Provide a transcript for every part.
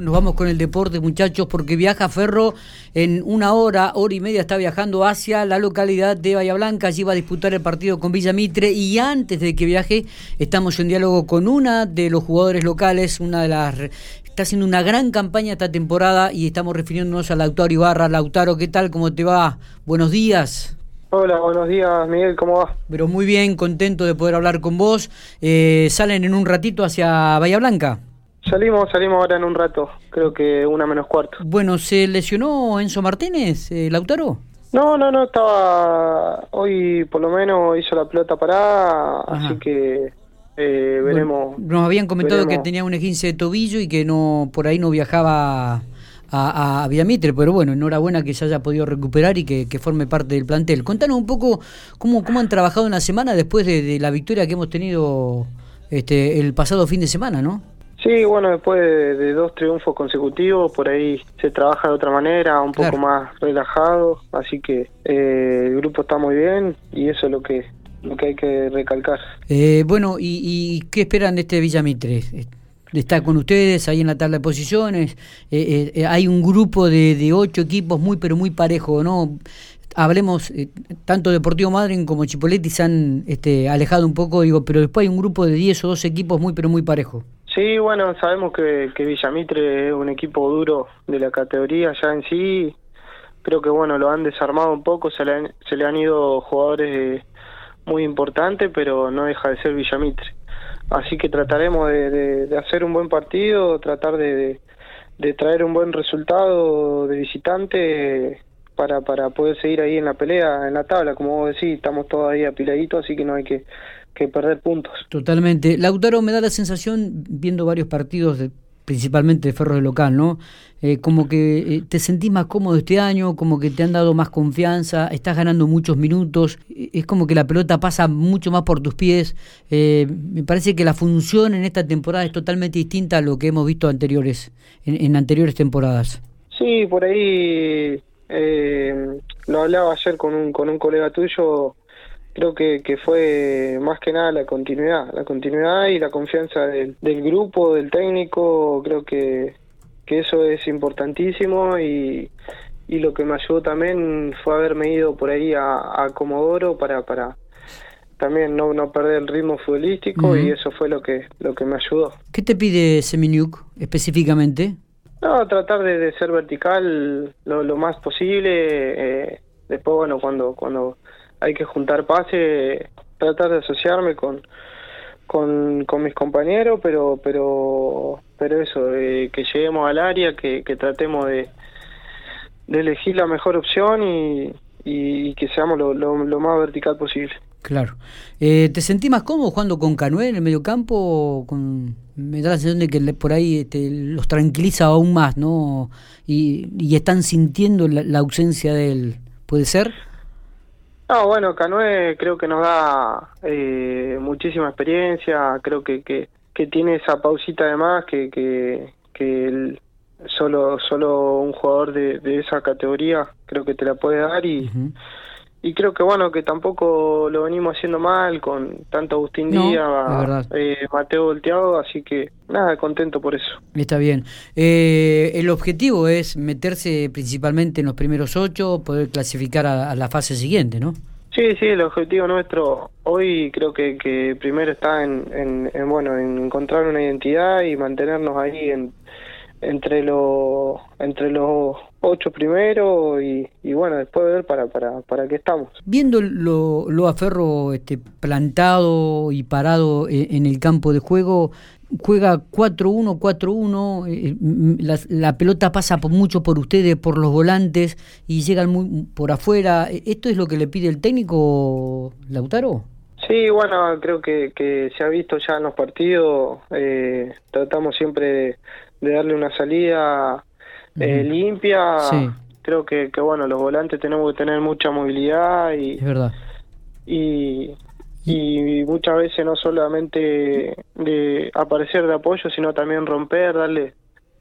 Nos vamos con el deporte, muchachos, porque viaja Ferro en una hora, hora y media, está viajando hacia la localidad de Bahía Blanca. Allí va a disputar el partido con Villa Mitre. Y antes de que viaje, estamos en diálogo con una de los jugadores locales, una de las. Está haciendo una gran campaña esta temporada y estamos refiriéndonos a Lautaro Ibarra. Lautaro, ¿qué tal? ¿Cómo te va? Buenos días. Hola, buenos días, Miguel, ¿cómo va? Pero muy bien, contento de poder hablar con vos. Eh, ¿Salen en un ratito hacia Bahía Blanca? Salimos, salimos ahora en un rato, creo que una menos cuarto. Bueno, ¿se lesionó Enzo Martínez, eh, Lautaro? No, no, no, estaba, hoy por lo menos hizo la pelota parada, así que eh, veremos. nos habían comentado que tenía un esguince de tobillo y que no por ahí no viajaba a, a Villamitre, pero bueno, enhorabuena que se haya podido recuperar y que, forme parte del plantel. Contanos un poco cómo, cómo han trabajado en la semana después de, de la victoria que hemos tenido este, el pasado fin de semana, ¿no? Sí, bueno, después de, dos triunfos consecutivos, por ahí se trabaja de otra manera, un poco más relajado, así que eh, el grupo está muy bien y eso es lo que lo que hay que recalcar. Eh, bueno, ¿y, qué esperan de este Villamitre? Está con ustedes ahí en la tabla de posiciones, eh, hay un grupo de, de ocho equipos muy pero muy parejo, ¿no? hablemos, tanto Deportivo Madrid como Chipoletti se han este, alejado un poco, digo, pero después hay un grupo de 10 o 12 equipos muy, pero muy parejo. Sí, bueno, sabemos que, que Villamitre es un equipo duro de la categoría ya en sí. Creo que bueno, lo han desarmado un poco, se le han, se le han ido jugadores muy importantes, pero no deja de ser Villamitre. Así que trataremos de, de, hacer un buen partido, tratar de, de, traer un buen resultado de visitante para, para poder seguir ahí en la pelea, en la tabla. Como vos decís, estamos todos ahí apiladitos, así que no hay que que perder puntos. Totalmente. Lautaro, me da la sensación, viendo varios partidos, de, principalmente de Ferro de local, ¿no? Eh, como que eh, te sentís más cómodo este año, como que te han dado más confianza, estás ganando muchos minutos, eh, es como que la pelota pasa mucho más por tus pies. me parece que la función en esta temporada es totalmente distinta a lo que hemos visto anteriores, en, anteriores temporadas. Sí, por ahí lo hablaba ayer con un, con un colega tuyo creo que, que fue más que nada la continuidad, la continuidad y la confianza del, del grupo, del técnico, creo que, que eso es importantísimo y, y lo que me ayudó también fue haberme ido por ahí a, a Comodoro para, para también no, no perder el ritmo futbolístico y eso fue lo que, lo que me ayudó. ¿Qué te pide Seminiuk específicamente? No, tratar de, ser vertical lo, lo más posible. Eh, después, bueno, cuando, cuando hay que juntar pase, tratar de asociarme con, con, mis compañeros, pero pero pero eso, que lleguemos al área, que, que tratemos de, de elegir la mejor opción y, y, que seamos lo, lo, más vertical posible. Claro. Eh, ¿Te sentís más cómodo jugando con Canoé en el medio campo? Con, me da la sensación de que por ahí este, los tranquiliza aún más, ¿no? Y, y están sintiendo la, la ausencia de él. ¿Puede ser? No, bueno, Canoe creo que nos da eh, muchísima experiencia, creo que, que, que, tiene esa pausita de más que, que, que solo, solo un jugador de, de, esa categoría creo que te la puede dar y, y creo que bueno que tampoco lo venimos haciendo mal con tanto Agustín Díaz eh, Mateo Volteado así que nada contento por eso. Está bien. Eh, el objetivo es meterse principalmente en los primeros ocho poder clasificar a, la fase siguiente no sí sí el objetivo nuestro hoy creo que, que primero está en, en bueno en encontrar una identidad y mantenernos ahí en entre los entre los ocho primeros y, y, bueno después ver para para para qué estamos. Viendo lo, lo aferro este plantado y parado e, en, el campo de juego juega 4-1 4-1 eh, la, la, pelota pasa por, mucho por ustedes por los volantes y llegan muy por afuera. Esto es lo que le pide el técnico Lautaro Sí, bueno, creo que, que se ha visto ya en los partidos, eh, tratamos siempre de, de darle una salida eh, limpia. Creo que, que, bueno, los volantes tenemos que tener mucha movilidad y, es verdad. y, y muchas veces no solamente de aparecer de apoyo, sino también romper, darle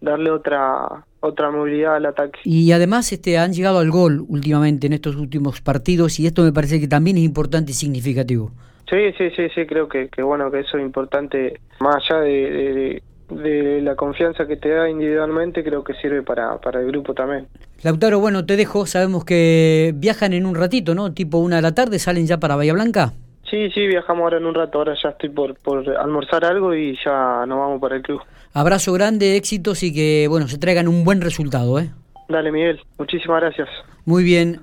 darle otra otra movilidad al ataque. Y además este han llegado al gol últimamente en estos últimos partidos y esto me parece que también es importante y significativo. Sí, sí, sí, sí, creo que, que bueno que eso es importante más allá de, de la confianza que te da individualmente, creo que sirve para, para el grupo también. Lautaro, bueno, te dejo, sabemos que viajan en un ratito, ¿no? Tipo una de la tarde, salen ya para Bahía Blanca. Sí, sí, viajamos ahora en un rato, ahora ya estoy por, por almorzar algo y ya nos vamos para el club. Abrazo grande, éxitos y que, bueno, se traigan un buen resultado, ¿eh? Dale, Miguel, muchísimas gracias. Muy bien.